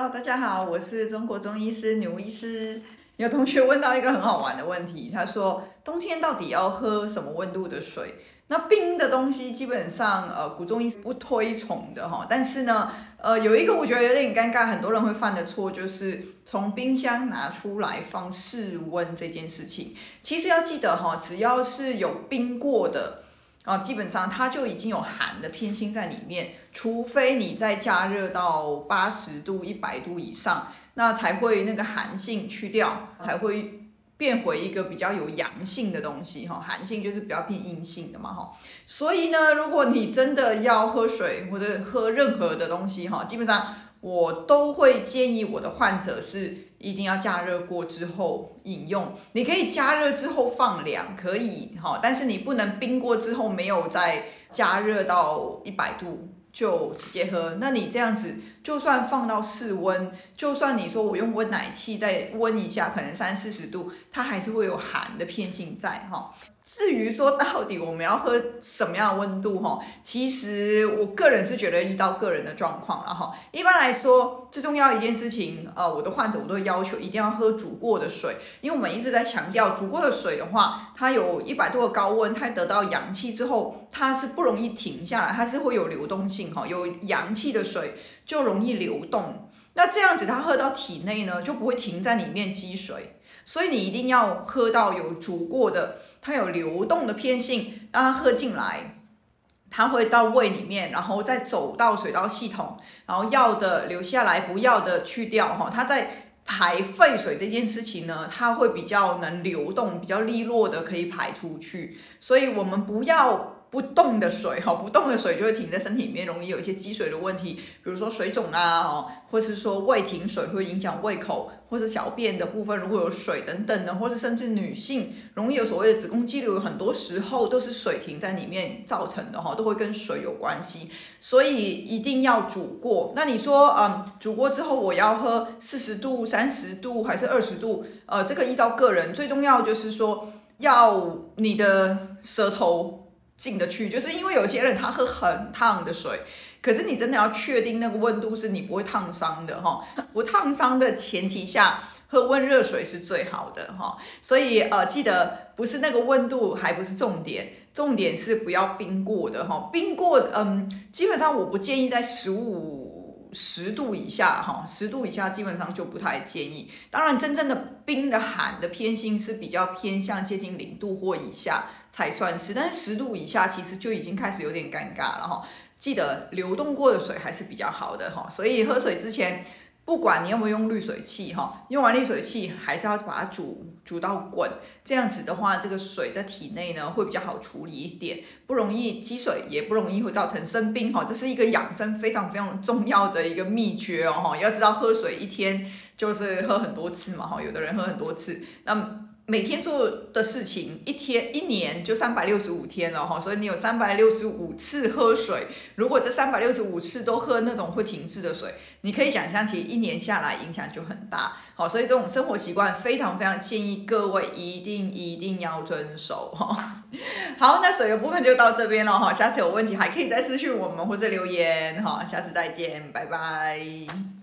Hello，大家好，我是中国中医师牛医师。有同学问到一个很好玩的问题，他说冬天到底要喝什么温度的水？那冰的东西基本上呃古中医不推崇的哈，但是呢呃有一个我觉得有点尴尬，很多人会犯的错就是从冰箱拿出来放室温这件事情。其实要记得哈，只要是有冰过的。啊，基本上它就已经有寒的偏性在里面，除非你再加热到八十度、一百度以上，那才会那个寒性去掉，才会变回一个比较有阳性的东西哈。寒性就是比较偏阴性的嘛哈。所以呢，如果你真的要喝水或者喝任何的东西哈，基本上。我都会建议我的患者是一定要加热过之后饮用。你可以加热之后放凉，可以哈，但是你不能冰过之后没有再加热到一百度就直接喝。那你这样子，就算放到室温，就算你说我用温奶器再温一下，可能三四十度，它还是会有寒的偏性在哈。至于说到底我们要喝什么样的温度哈，其实我个人是觉得依照个人的状况了哈。一般来说，最重要一件事情，呃，我的患者我都会要求一定要喝煮过的水，因为我们一直在强调煮过的水的话，它有一百度的高温，它得到氧气之后，它是不容易停下来，它是会有流动性哈，有氧气的水就容易流动，那这样子它喝到体内呢，就不会停在里面积水。所以你一定要喝到有煮过的，它有流动的偏性，让它喝进来，它会到胃里面，然后再走到水道系统，然后要的留下来，不要的去掉哈。它在排废水这件事情呢，它会比较能流动，比较利落的可以排出去。所以我们不要。不动的水哈，不动的水就会停在身体里面，容易有一些积水的问题，比如说水肿啊，或是说胃停水会影响胃口，或是小便的部分如果有水等等的，或是甚至女性容易有所谓的子宫肌瘤，很多时候都是水停在里面造成的哈，都会跟水有关系，所以一定要煮过。那你说，嗯，煮过之后我要喝四十度、三十度还是二十度？呃，这个依照个人，最重要就是说要你的舌头。进得去，就是因为有些人他喝很烫的水，可是你真的要确定那个温度是你不会烫伤的哈，不烫伤的前提下，喝温热水是最好的哈。所以呃，记得不是那个温度还不是重点，重点是不要冰过的哈，冰过嗯，基本上我不建议在十五十度以下哈，十度以下基本上就不太建议。当然，真正的冰的寒的偏心是比较偏向接近零度或以下。才算是，但是十度以下其实就已经开始有点尴尬了哈。记得流动过的水还是比较好的哈，所以喝水之前，不管你有没有用滤水器哈，用完滤水器还是要把它煮煮到滚，这样子的话，这个水在体内呢会比较好处理一点，不容易积水，也不容易会造成生病哈。这是一个养生非常非常重要的一个秘诀哦哈。要知道喝水一天就是喝很多次嘛哈，有的人喝很多次，那。每天做的事情，一天一年就三百六十五天了哈，所以你有三百六十五次喝水。如果这三百六十五次都喝那种会停滞的水，你可以想象，其实一年下来影响就很大。好，所以这种生活习惯非常非常建议各位一定一定要遵守哈。好，那水的部分就到这边了哈，下次有问题还可以再私信我们或者留言哈，下次再见，拜拜。